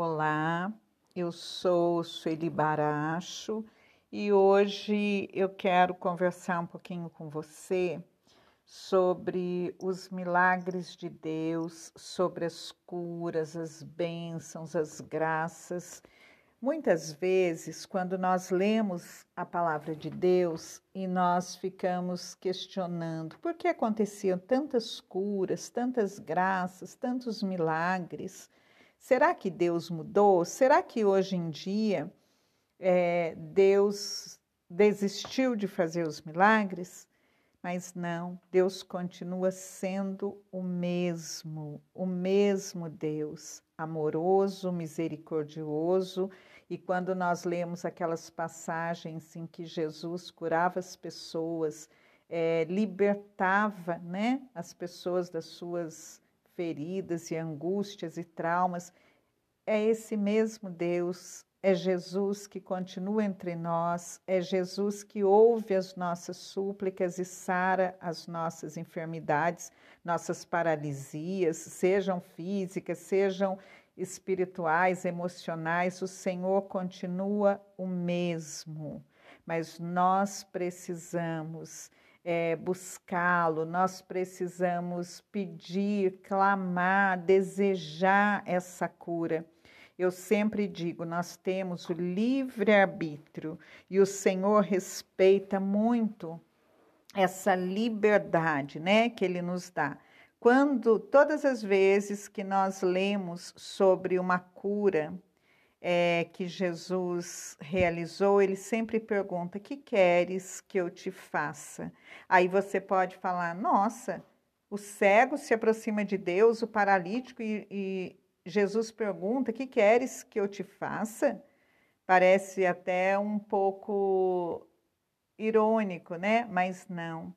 Olá, eu sou Sueli Baracho e hoje eu quero conversar um pouquinho com você sobre os milagres de Deus, sobre as curas, as bênçãos, as graças. Muitas vezes, quando nós lemos a palavra de Deus e nós ficamos questionando por que aconteciam tantas curas, tantas graças, tantos milagres, será que Deus mudou? Será que hoje em dia é, Deus desistiu de fazer os milagres? Mas não, Deus continua sendo o mesmo, o mesmo Deus, amoroso, misericordioso. E quando nós lemos aquelas passagens em que Jesus curava as pessoas, é, libertava né, as pessoas das suas feridas e angústias e traumas, é esse mesmo Deus é Jesus que continua entre nós, é Jesus que ouve as nossas súplicas e sara as nossas enfermidades, nossas paralisias, sejam físicas, sejam espirituais, emocionais, o Senhor continua o mesmo, mas nós precisamos é, buscá-lo, nós precisamos pedir, clamar, desejar essa cura. Eu sempre digo, nós temos o livre-arbítrio e o Senhor respeita muito essa liberdade, né, que ele nos dá. Quando todas as vezes que nós lemos sobre uma cura é, que Jesus realizou, ele sempre pergunta: "Que queres que eu te faça?" Aí você pode falar: "Nossa, o cego se aproxima de Deus, o paralítico e, e Jesus pergunta: Que queres que eu te faça? Parece até um pouco irônico, né? Mas não.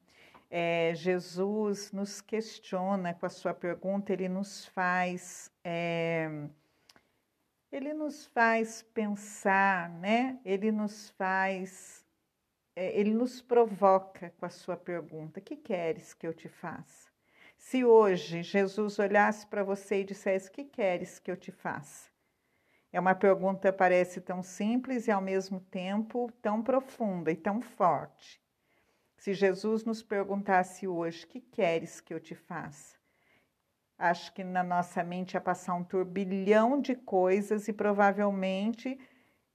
É, Jesus nos questiona com a sua pergunta, ele nos faz. É, ele nos faz pensar, né? Ele nos faz, é, ele nos provoca com a sua pergunta: que queres que eu te faça? Se hoje Jesus olhasse para você e dissesse: Que queres que eu te faça? É uma pergunta parece tão simples e ao mesmo tempo tão profunda e tão forte. Se Jesus nos perguntasse hoje: Que queres que eu te faça? Acho que na nossa mente ia passar um turbilhão de coisas e provavelmente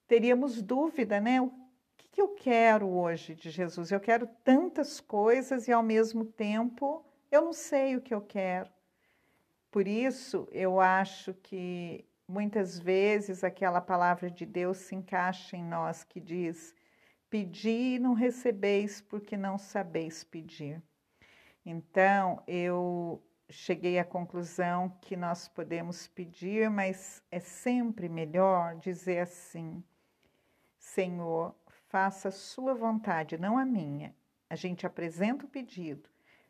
teríamos dúvida, né? O que, que eu quero hoje de Jesus? Eu quero tantas coisas e ao mesmo tempo eu não sei o que eu quero. Por isso, eu acho que muitas vezes aquela palavra de Deus se encaixa em nós que diz: Pedi e não recebeis porque não sabeis pedir. Então, eu cheguei à conclusão que nós podemos pedir, mas é sempre melhor dizer assim: Senhor, faça a sua vontade, não a minha. A gente apresenta o pedido,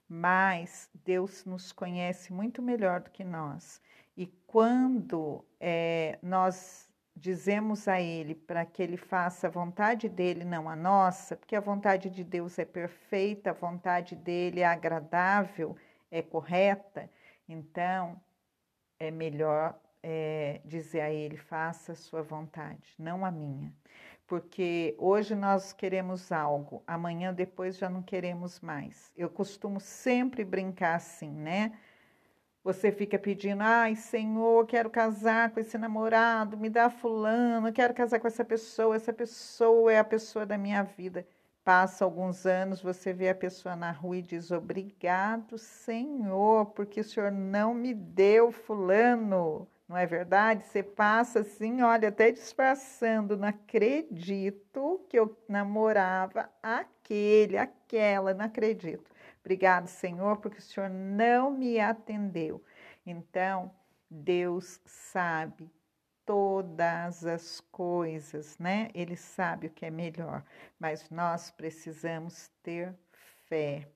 mas Deus nos conhece muito melhor do que nós. E quando é, nós dizemos a Ele para que Ele faça a vontade dele, não a nossa, porque a vontade de Deus é perfeita, a vontade dele é agradável, é correta, então é melhor é, dizer a Ele: faça a sua vontade, não a minha porque hoje nós queremos algo, amanhã depois já não queremos mais. Eu costumo sempre brincar assim, né? Você fica pedindo, ai Senhor, quero casar com esse namorado, me dá fulano, quero casar com essa pessoa, essa pessoa é a pessoa da minha vida. Passa alguns anos, você vê a pessoa na rua e diz, obrigado, Senhor, porque o Senhor não me deu fulano não é verdade? Você passa assim, olha, até disfarçando, não acredito que eu namorava aquele, aquela, não acredito. Obrigado, Senhor, porque o Senhor não me atendeu. Então, Deus sabe todas as coisas, né? Ele sabe o que é melhor, mas nós precisamos ter fé.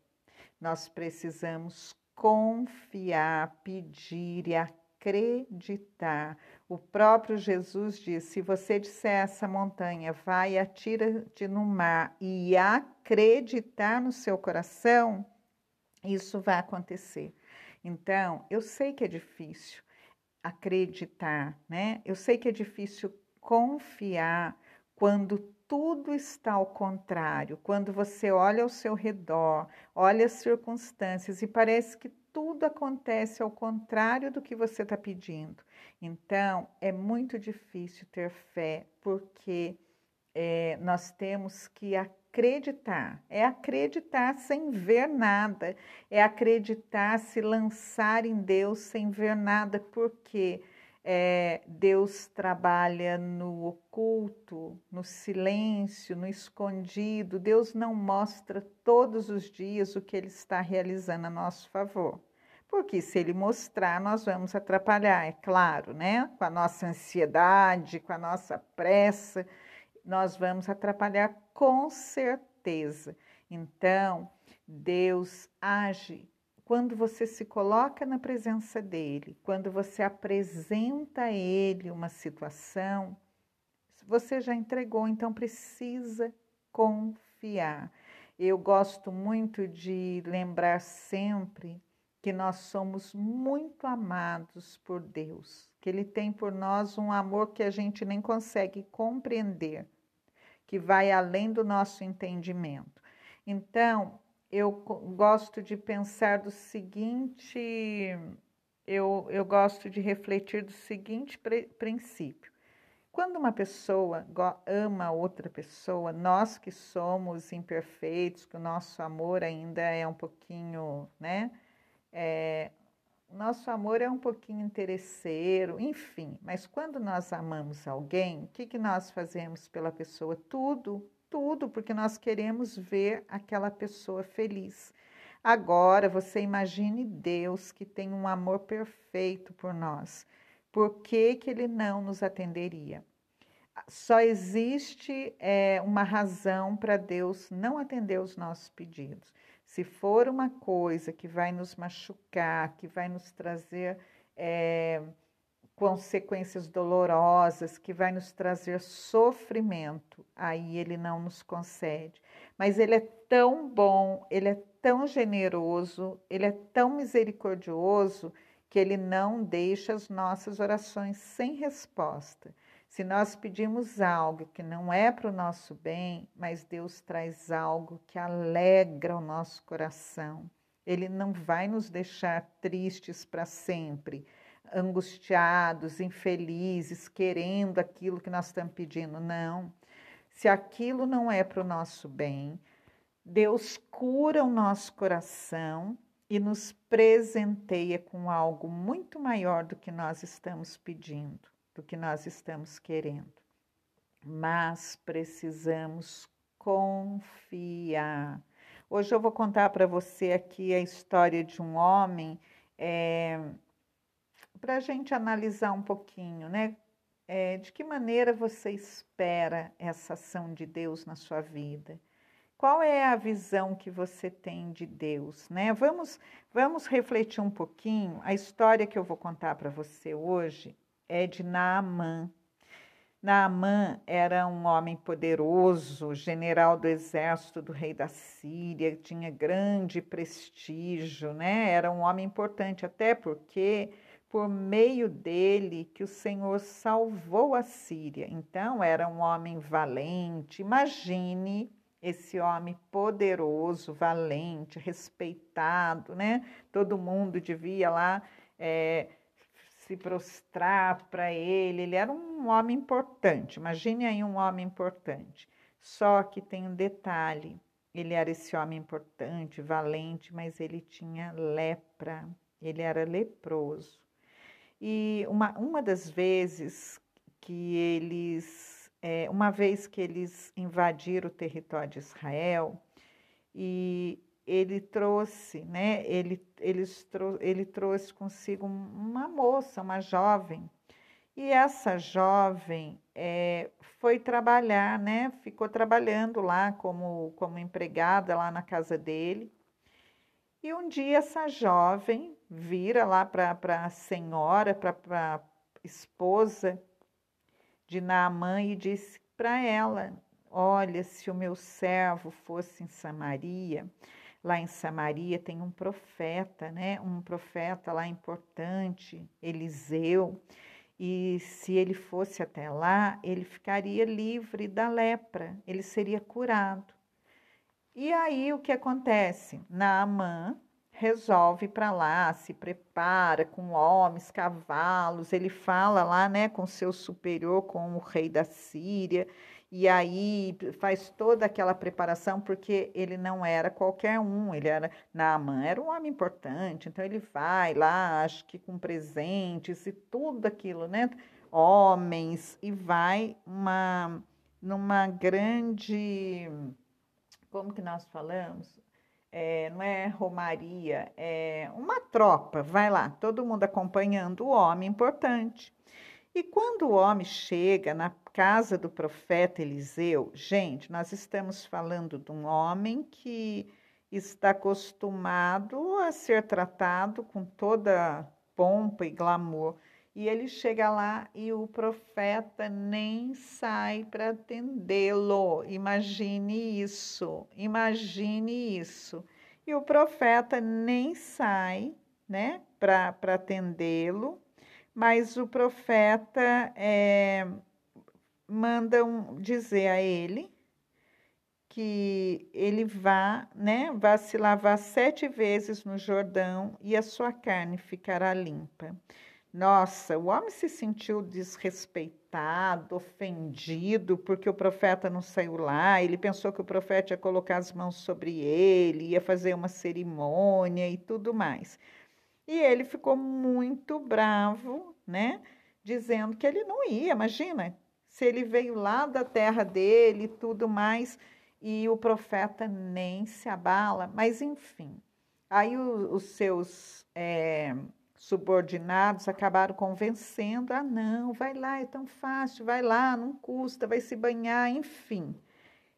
Nós precisamos confiar, pedir e acreditar. O próprio Jesus diz: se você disser essa montanha, vai, atira-te no mar e acreditar no seu coração, isso vai acontecer. Então, eu sei que é difícil. Acreditar, né? Eu sei que é difícil confiar quando tudo está ao contrário, quando você olha ao seu redor, olha as circunstâncias e parece que tudo acontece ao contrário do que você está pedindo. Então, é muito difícil ter fé, porque é, nós temos que acreditar. É acreditar sem ver nada, é acreditar, se lançar em Deus sem ver nada, porque é, Deus trabalha no oculto, no silêncio, no escondido. Deus não mostra todos os dias o que Ele está realizando a nosso favor. Porque se Ele mostrar, nós vamos atrapalhar, é claro, né? Com a nossa ansiedade, com a nossa pressa, nós vamos atrapalhar com certeza. Então, Deus age quando você se coloca na presença dele, quando você apresenta a ele uma situação, você já entregou, então precisa confiar. Eu gosto muito de lembrar sempre que nós somos muito amados por Deus, que Ele tem por nós um amor que a gente nem consegue compreender, que vai além do nosso entendimento. Então, eu gosto de pensar do seguinte, eu, eu gosto de refletir do seguinte princípio. Quando uma pessoa ama outra pessoa, nós que somos imperfeitos, que o nosso amor ainda é um pouquinho, né? É, nosso amor é um pouquinho interesseiro, enfim. Mas quando nós amamos alguém, o que, que nós fazemos pela pessoa? Tudo tudo, porque nós queremos ver aquela pessoa feliz. Agora, você imagine Deus que tem um amor perfeito por nós. Por que, que ele não nos atenderia? Só existe é, uma razão para Deus não atender os nossos pedidos. Se for uma coisa que vai nos machucar, que vai nos trazer é, consequências dolorosas, que vai nos trazer sofrimento, aí ele não nos concede. Mas ele é tão bom, ele é tão generoso, ele é tão misericordioso que ele não deixa as nossas orações sem resposta. Se nós pedimos algo que não é para o nosso bem, mas Deus traz algo que alegra o nosso coração, ele não vai nos deixar tristes para sempre angustiados, infelizes, querendo aquilo que nós estamos pedindo. Não. Se aquilo não é para o nosso bem, Deus cura o nosso coração e nos presenteia com algo muito maior do que nós estamos pedindo, do que nós estamos querendo. Mas precisamos confiar. Hoje eu vou contar para você aqui a história de um homem. É, para a gente analisar um pouquinho, né? É, de que maneira você espera essa ação de Deus na sua vida? Qual é a visão que você tem de Deus, né? Vamos, vamos refletir um pouquinho. A história que eu vou contar para você hoje é de Naamã. Naamã era um homem poderoso, general do exército do rei da Síria, tinha grande prestígio, né? Era um homem importante, até porque por meio dele que o Senhor salvou a Síria. Então, era um homem valente. Imagine esse homem poderoso, valente, respeitado, né? Todo mundo devia lá é, se prostrar para ele. Ele era um homem importante. Imagine aí um homem importante. Só que tem um detalhe: ele era esse homem importante, valente, mas ele tinha lepra, ele era leproso. E uma, uma das vezes que eles, é, uma vez que eles invadiram o território de Israel, e ele trouxe, né, ele, eles trou ele trouxe consigo uma moça, uma jovem, e essa jovem é, foi trabalhar, né, ficou trabalhando lá como, como empregada lá na casa dele, e um dia essa jovem vira lá para a senhora, para a esposa de Naamã e disse para ela: Olha, se o meu servo fosse em Samaria, lá em Samaria tem um profeta, né? Um profeta lá importante, Eliseu. E se ele fosse até lá, ele ficaria livre da lepra, ele seria curado. E aí o que acontece? Naamã resolve para lá, se prepara com homens, cavalos, ele fala lá, né, com seu superior, com o rei da Síria, e aí faz toda aquela preparação, porque ele não era qualquer um, ele era, Naaman era um homem importante, então ele vai lá, acho que com presentes e tudo aquilo, né? Homens, e vai uma, numa grande, como que nós falamos? É, não é romaria, é uma tropa, vai lá, todo mundo acompanhando o homem importante. E quando o homem chega na casa do profeta Eliseu, gente, nós estamos falando de um homem que está acostumado a ser tratado com toda pompa e glamour. E ele chega lá e o profeta nem sai para atendê-lo. Imagine isso, imagine isso. E o profeta nem sai, né, para atendê-lo mas o profeta é, manda um, dizer a ele que ele vá, né, vá se lavar sete vezes no Jordão e a sua carne ficará limpa. Nossa, o homem se sentiu desrespeitado, ofendido, porque o profeta não saiu lá. Ele pensou que o profeta ia colocar as mãos sobre ele, ia fazer uma cerimônia e tudo mais. E ele ficou muito bravo, né? Dizendo que ele não ia, imagina, se ele veio lá da terra dele e tudo mais, e o profeta nem se abala, mas enfim. Aí o, os seus é, subordinados acabaram convencendo: ah, não, vai lá, é tão fácil, vai lá, não custa, vai se banhar, enfim.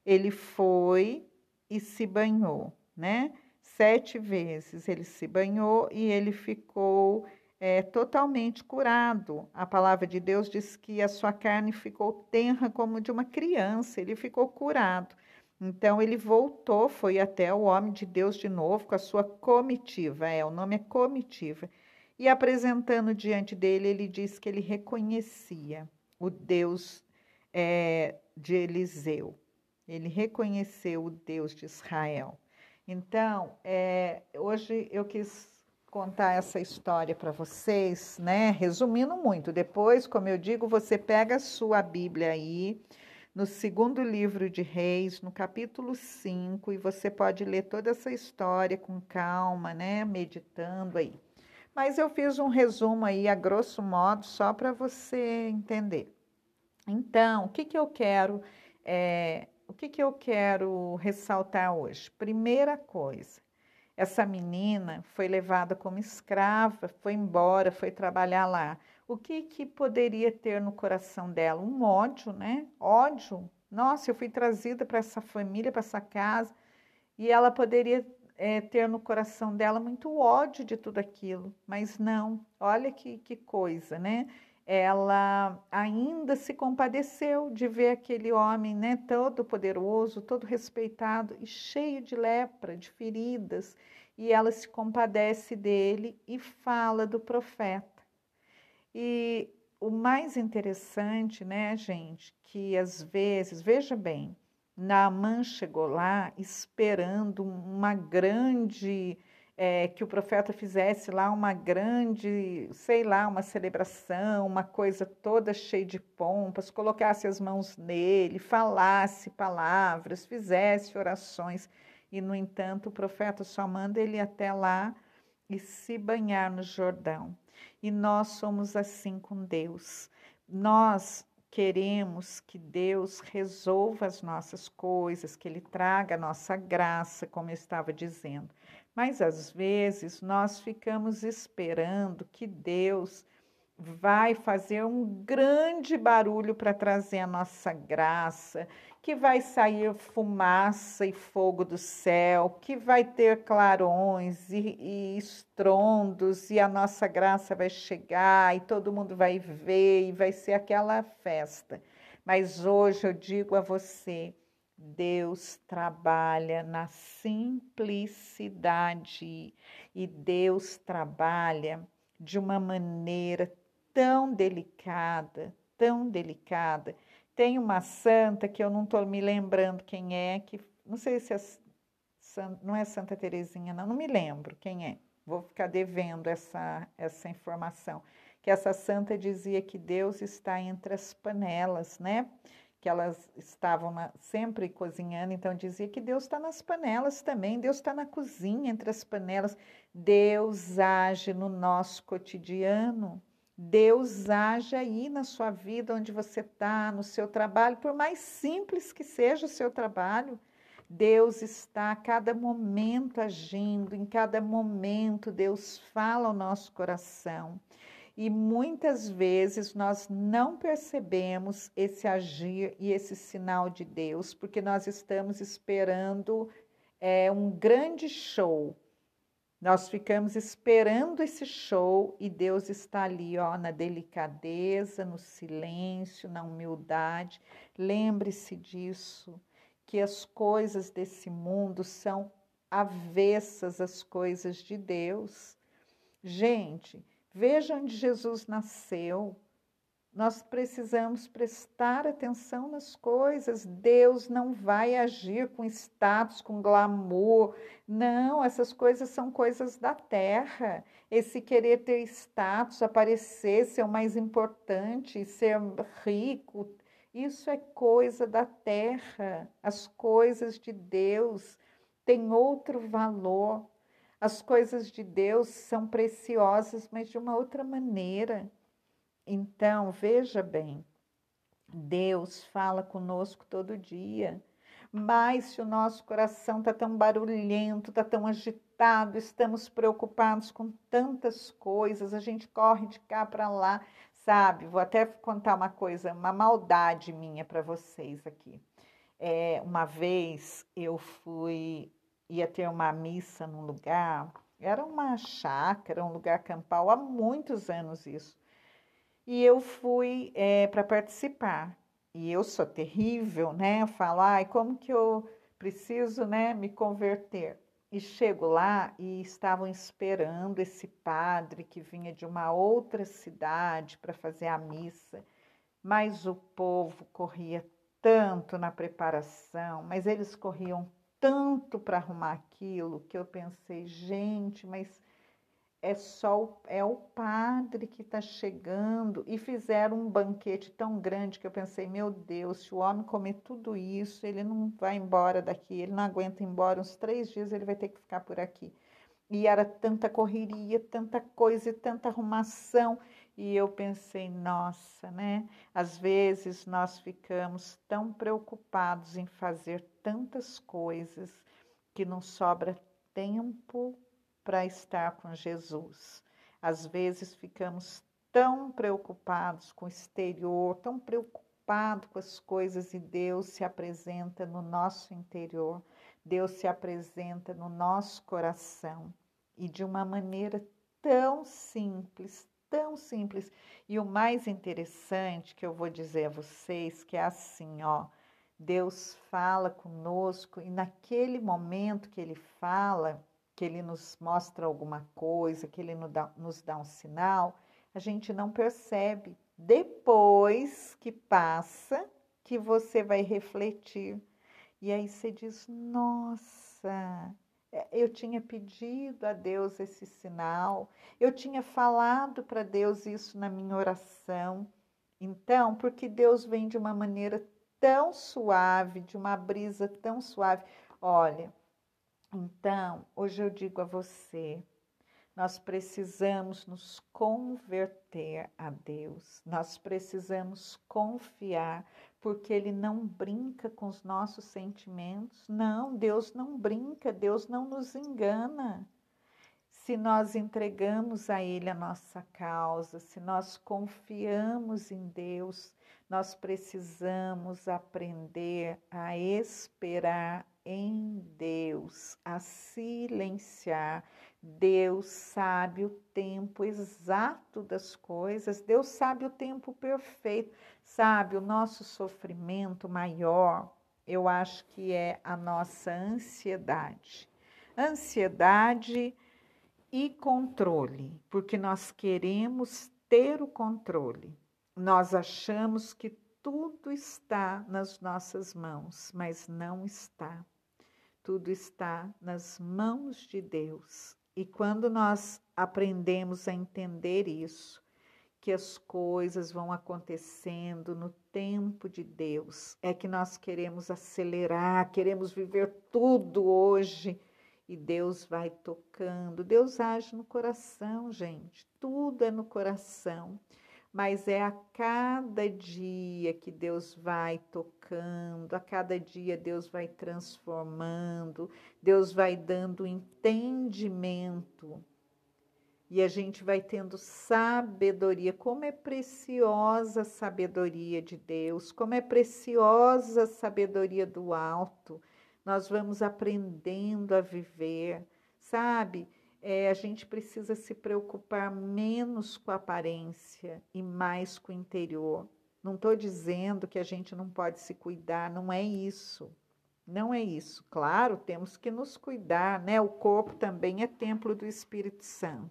Ele foi e se banhou, né? Sete vezes ele se banhou e ele ficou é, totalmente curado. A palavra de Deus diz que a sua carne ficou tenra como de uma criança, ele ficou curado. Então ele voltou, foi até o homem de Deus de novo com a sua comitiva, é, o nome é comitiva. E apresentando diante dele, ele disse que ele reconhecia o Deus é, de Eliseu. Ele reconheceu o Deus de Israel. Então, é, hoje eu quis contar essa história para vocês, né? Resumindo muito. Depois, como eu digo, você pega a sua Bíblia aí, no segundo livro de Reis, no capítulo 5, e você pode ler toda essa história com calma, né? Meditando aí. Mas eu fiz um resumo aí, a grosso modo, só para você entender. Então, o que, que eu quero é, o que, que eu quero ressaltar hoje? Primeira coisa, essa menina foi levada como escrava, foi embora, foi trabalhar lá. O que, que poderia ter no coração dela? Um ódio, né? Ódio. Nossa, eu fui trazida para essa família, para essa casa, e ela poderia é, ter no coração dela muito ódio de tudo aquilo, mas não. Olha que, que coisa, né? Ela ainda se compadeceu de ver aquele homem, né, todo poderoso, todo respeitado e cheio de lepra, de feridas, e ela se compadece dele e fala do profeta. E o mais interessante, né, gente, que às vezes, veja bem, Naamã chegou lá esperando uma grande é, que o profeta fizesse lá uma grande, sei lá, uma celebração, uma coisa toda cheia de pompas, colocasse as mãos nele, falasse palavras, fizesse orações. E, no entanto, o profeta só manda ele até lá e se banhar no Jordão. E nós somos assim com Deus. Nós queremos que Deus resolva as nossas coisas, que Ele traga a nossa graça, como eu estava dizendo. Mas às vezes nós ficamos esperando que Deus vai fazer um grande barulho para trazer a nossa graça, que vai sair fumaça e fogo do céu, que vai ter clarões e, e estrondos, e a nossa graça vai chegar, e todo mundo vai ver, e vai ser aquela festa. Mas hoje eu digo a você, Deus trabalha na simplicidade e Deus trabalha de uma maneira tão delicada, tão delicada. Tem uma santa que eu não estou me lembrando quem é, que não sei se é, não é Santa Terezinha, não, não me lembro quem é. Vou ficar devendo essa, essa informação. Que essa santa dizia que Deus está entre as panelas, né? Que elas estavam na, sempre cozinhando, então dizia que Deus está nas panelas também, Deus está na cozinha, entre as panelas. Deus age no nosso cotidiano. Deus age aí na sua vida, onde você está, no seu trabalho, por mais simples que seja o seu trabalho. Deus está a cada momento agindo, em cada momento Deus fala ao nosso coração. E muitas vezes nós não percebemos esse agir e esse sinal de Deus, porque nós estamos esperando é, um grande show, nós ficamos esperando esse show e Deus está ali, ó, na delicadeza, no silêncio, na humildade. Lembre-se disso, que as coisas desse mundo são avessas às coisas de Deus. Gente, veja onde Jesus nasceu. Nós precisamos prestar atenção nas coisas. Deus não vai agir com status, com glamour. Não, essas coisas são coisas da terra. Esse querer ter status, aparecer, ser o mais importante, ser rico, isso é coisa da terra. As coisas de Deus têm outro valor. As coisas de Deus são preciosas, mas de uma outra maneira. Então, veja bem, Deus fala conosco todo dia, mas se o nosso coração está tão barulhento, está tão agitado, estamos preocupados com tantas coisas, a gente corre de cá para lá, sabe? Vou até contar uma coisa, uma maldade minha para vocês aqui. É, uma vez eu fui, ia ter uma missa num lugar, era uma chácara, um lugar campal, há muitos anos isso e eu fui é, para participar. E eu sou terrível, né? Falo, ai, como que eu preciso, né, me converter? E chego lá e estavam esperando esse padre que vinha de uma outra cidade para fazer a missa. Mas o povo corria tanto na preparação, mas eles corriam tanto para arrumar aquilo que eu pensei, gente, mas é só é o padre que está chegando e fizeram um banquete tão grande que eu pensei, meu Deus, se o homem comer tudo isso, ele não vai embora daqui, ele não aguenta ir embora, uns três dias ele vai ter que ficar por aqui. E era tanta correria, tanta coisa e tanta arrumação. E eu pensei, nossa, né? Às vezes nós ficamos tão preocupados em fazer tantas coisas que não sobra tempo para estar com Jesus. Às vezes ficamos tão preocupados com o exterior, tão preocupados com as coisas e Deus se apresenta no nosso interior, Deus se apresenta no nosso coração e de uma maneira tão simples, tão simples. E o mais interessante que eu vou dizer a vocês que é assim, ó, Deus fala conosco e naquele momento que ele fala, que ele nos mostra alguma coisa, que ele nos dá, um sinal, a gente não percebe. Depois que passa, que você vai refletir. E aí você diz: Nossa, é, eu tinha pedido a Deus esse sinal, eu tinha falado para Deus isso na minha oração. Então, porque Deus vem de uma maneira tão suave, de uma brisa tão suave. Olha, então, hoje eu digo a você, nós precisamos nos converter a Deus, nós precisamos confiar, porque Ele não brinca com os nossos sentimentos. Não, Deus não brinca, Deus não nos engana. Se nós entregamos a Ele a nossa causa, se nós confiamos em Deus, nós precisamos aprender a esperar em Deus, a silenciar. Deus sabe o tempo exato das coisas, Deus sabe o tempo perfeito, sabe o nosso sofrimento maior eu acho que é a nossa ansiedade. Ansiedade e controle, porque nós queremos ter o controle. Nós achamos que tudo está nas nossas mãos, mas não está. Tudo está nas mãos de Deus. E quando nós aprendemos a entender isso, que as coisas vão acontecendo no tempo de Deus, é que nós queremos acelerar, queremos viver tudo hoje e Deus vai tocando. Deus age no coração, gente. Tudo é no coração. Mas é a cada dia que Deus vai tocando, a cada dia Deus vai transformando, Deus vai dando entendimento. E a gente vai tendo sabedoria. Como é preciosa a sabedoria de Deus, como é preciosa a sabedoria do alto nós vamos aprendendo a viver, sabe? É, a gente precisa se preocupar menos com a aparência e mais com o interior. Não estou dizendo que a gente não pode se cuidar, não é isso. Não é isso. Claro, temos que nos cuidar, né? O corpo também é templo do Espírito Santo.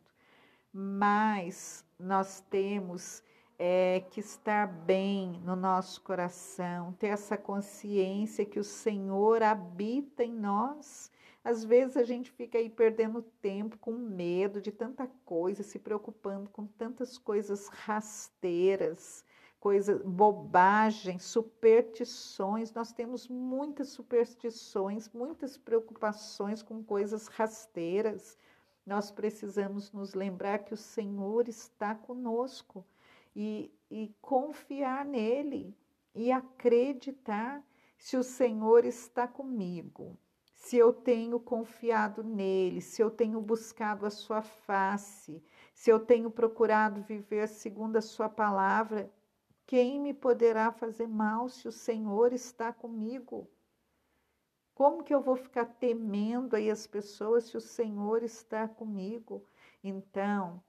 Mas nós temos é, que estar bem no nosso coração, ter essa consciência que o Senhor habita em nós. Às vezes a gente fica aí perdendo tempo com medo de tanta coisa, se preocupando com tantas coisas rasteiras, coisas, bobagens, superstições. Nós temos muitas superstições, muitas preocupações com coisas rasteiras. Nós precisamos nos lembrar que o Senhor está conosco e, e confiar nele e acreditar se o Senhor está comigo, se eu tenho confiado nele, se eu tenho buscado a sua face, se eu tenho procurado viver segundo a sua palavra, quem me poderá fazer mal se o Senhor está comigo? Como que eu vou ficar temendo aí as pessoas se o Senhor está comigo? Então,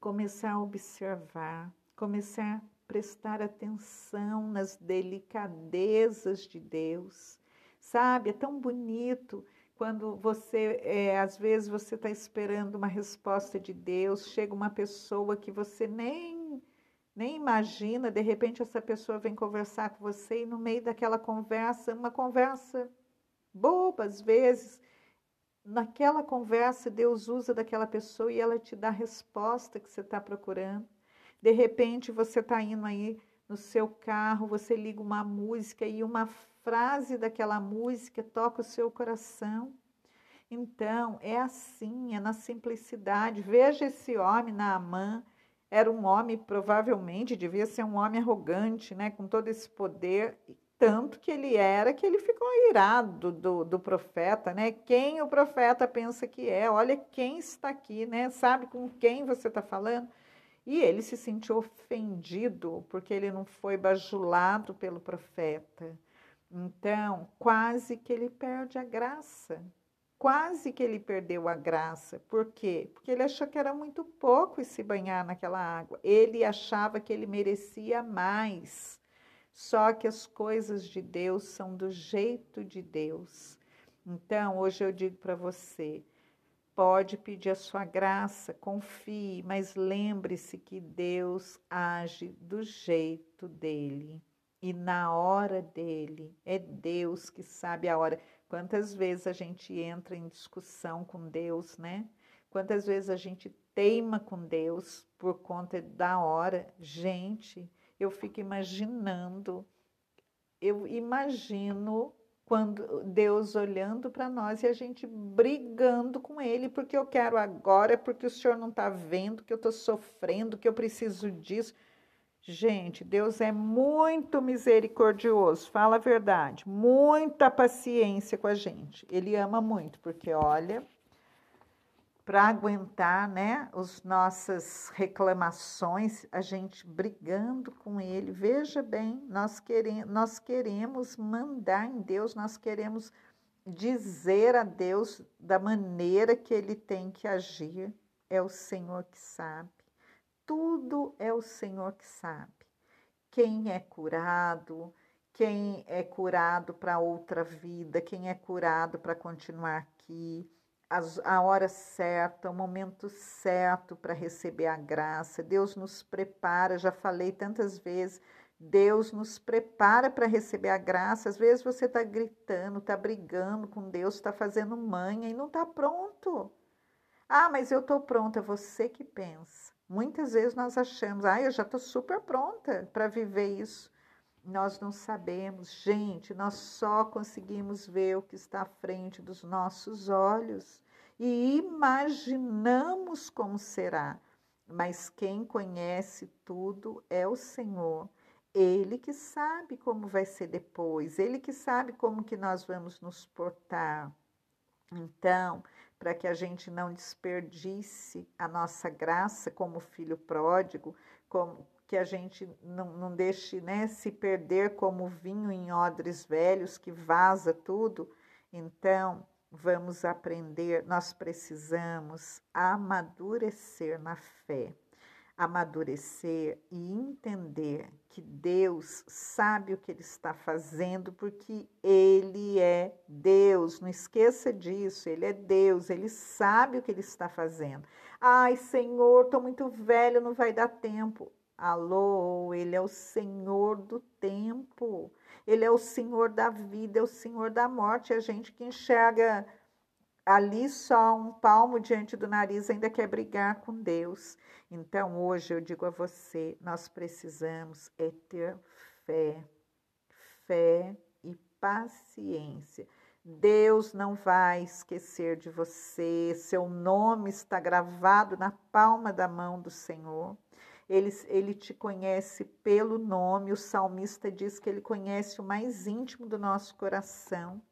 começar a observar, começar a prestar atenção nas delicadezas de Deus. Sabe, é tão bonito quando você, é, às vezes, você está esperando uma resposta de Deus, chega uma pessoa que você nem, nem imagina, de repente essa pessoa vem conversar com você e no meio daquela conversa, uma conversa boba às vezes, naquela conversa, Deus usa daquela pessoa e ela te dá a resposta que você está procurando. De repente, você está indo aí no seu carro, você liga uma música e uma frase daquela música toca o seu coração. Então, é assim, é na simplicidade. Veja esse homem, Naamã, era um homem, provavelmente, devia ser um homem arrogante, né, com todo esse poder, tanto que ele era que ele ficou irado do, do profeta, né? Quem o profeta pensa que é? Olha quem está aqui, né? Sabe com quem você está falando? E ele se sentiu ofendido porque ele não foi bajulado pelo profeta. Então, quase que ele perde a graça. Quase que ele perdeu a graça. Por quê? Porque ele achou que era muito pouco se banhar naquela água. Ele achava que ele merecia mais. Só que as coisas de Deus são do jeito de Deus. Então, hoje eu digo para você: pode pedir a sua graça, confie, mas lembre-se que Deus age do jeito dele e na hora dele. É Deus que sabe a hora. Quantas vezes a gente entra em discussão com Deus, né? Quantas vezes a gente teima com Deus por conta da hora? Gente, eu fico imaginando, eu imagino quando Deus olhando para nós e a gente brigando com Ele, porque eu quero agora, porque o Senhor não está vendo, que eu estou sofrendo, que eu preciso disso. Gente, Deus é muito misericordioso, fala a verdade, muita paciência com a gente. Ele ama muito, porque olha, para aguentar né, as nossas reclamações, a gente brigando com ele. Veja bem, nós, querem, nós queremos mandar em Deus, nós queremos dizer a Deus da maneira que ele tem que agir. É o Senhor que sabe. Tudo é o Senhor que sabe. Quem é curado, quem é curado para outra vida, quem é curado para continuar aqui, a hora certa, o momento certo para receber a graça. Deus nos prepara, já falei tantas vezes, Deus nos prepara para receber a graça. Às vezes você está gritando, está brigando com Deus, está fazendo manha e não está pronto. Ah, mas eu estou pronta, é você que pensa. Muitas vezes nós achamos, ah, eu já estou super pronta para viver isso. Nós não sabemos, gente, nós só conseguimos ver o que está à frente dos nossos olhos e imaginamos como será. Mas quem conhece tudo é o Senhor. Ele que sabe como vai ser depois, ele que sabe como que nós vamos nos portar. Então, para que a gente não desperdice a nossa graça como filho pródigo, como que a gente não, não deixe né, se perder como vinho em odres velhos que vaza tudo. Então, vamos aprender, nós precisamos amadurecer na fé amadurecer e entender que Deus sabe o que Ele está fazendo, porque Ele é Deus. Não esqueça disso, Ele é Deus, Ele sabe o que Ele está fazendo. Ai, Senhor, estou muito velho, não vai dar tempo. Alô, Ele é o Senhor do tempo. Ele é o Senhor da vida, é o Senhor da morte. A gente que enxerga ali só um palmo diante do nariz ainda quer brigar com Deus. Então hoje eu digo a você, nós precisamos é ter fé, fé e paciência. Deus não vai esquecer de você, seu nome está gravado na palma da mão do Senhor. Ele, ele te conhece pelo nome, o salmista diz que ele conhece o mais íntimo do nosso coração.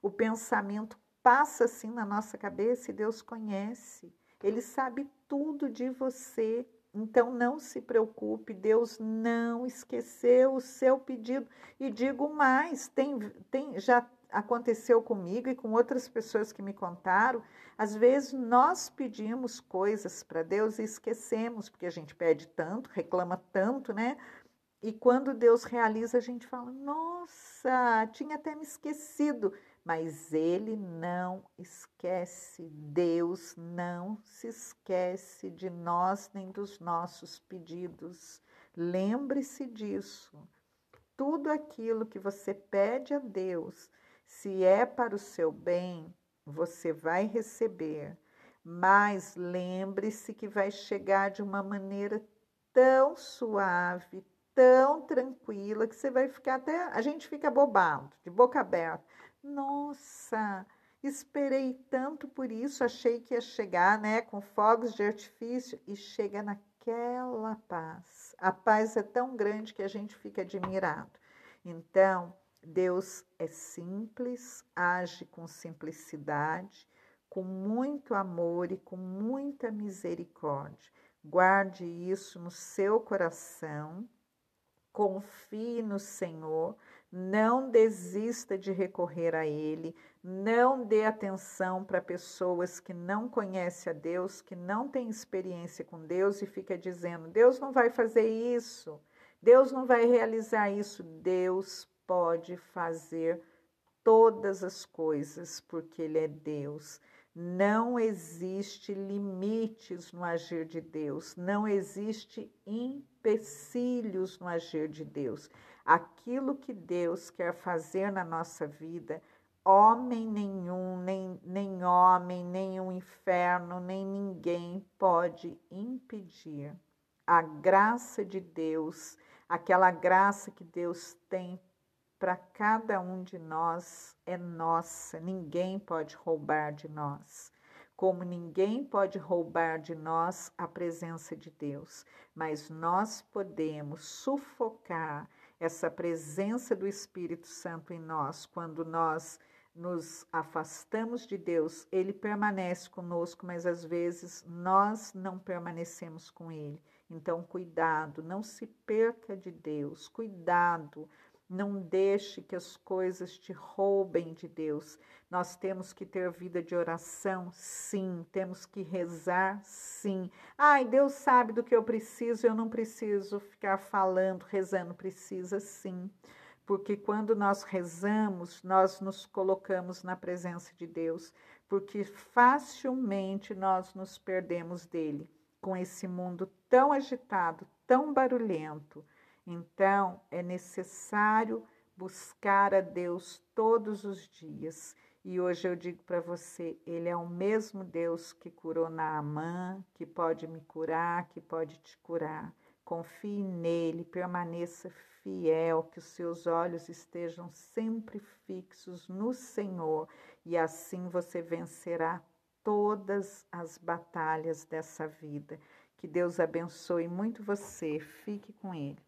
O pensamento passa assim na nossa cabeça e Deus conhece. Ele sabe tudo de você. Então não se preocupe, Deus não esqueceu o seu pedido. E digo mais, tem, tem já aconteceu comigo e com outras pessoas que me contaram. Às vezes nós pedimos coisas para Deus e esquecemos, porque a gente pede tanto, reclama tanto, né? E quando Deus realiza, a gente fala: Nossa, tinha até me esquecido mas ele não esquece, Deus não se esquece de nós nem dos nossos pedidos. Lembre-se disso. Tudo aquilo que você pede a Deus, se é para o seu bem, você vai receber. Mas lembre-se que vai chegar de uma maneira tão suave, tão tranquila, que você vai ficar até. A gente fica bobado, de boca aberta. Nossa, esperei tanto por isso, achei que ia chegar, né, com fogos de artifício e chega naquela paz. A paz é tão grande que a gente fica admirado. Então, Deus é simples, age com simplicidade, com muito amor e com muita misericórdia. Guarde isso no seu coração, confie no Senhor não desista de recorrer a Ele, não dê atenção para pessoas que não conhecem a Deus, que não têm experiência com Deus e fica dizendo: Deus não vai fazer isso, Deus não vai realizar isso. Deus pode fazer todas as coisas porque Ele é Deus. Não existe limites no agir de Deus, não existe empecilhos no agir de Deus aquilo que Deus quer fazer na nossa vida, homem nenhum, nem, nem homem, nem o inferno, nem ninguém pode impedir. A graça de Deus, aquela graça que Deus tem para cada um de nós é nossa, ninguém pode roubar de nós. Como ninguém pode roubar de nós a presença de Deus, mas nós podemos sufocar essa presença do Espírito Santo em nós, quando nós nos afastamos de Deus, ele permanece conosco, mas às vezes nós não permanecemos com ele. Então, cuidado, não se perca de Deus, cuidado, não deixe que as coisas te roubem de Deus. Nós temos que ter vida de oração, sim. Temos que rezar, sim. Ai, Deus sabe do que eu preciso, eu não preciso ficar falando, rezando, precisa sim. porque quando nós rezamos, nós nos colocamos na presença de Deus, porque facilmente nós nos perdemos dele, com esse mundo tão agitado, tão barulhento. Então, é necessário buscar a Deus todos os dias. E hoje eu digo para você, ele é o mesmo Deus que curou Naamã, que pode me curar, que pode te curar. Confie nele, permaneça fiel, que os seus olhos estejam sempre fixos no Senhor e assim você vencerá todas as batalhas dessa vida. Que Deus abençoe muito você. Fique com Ele.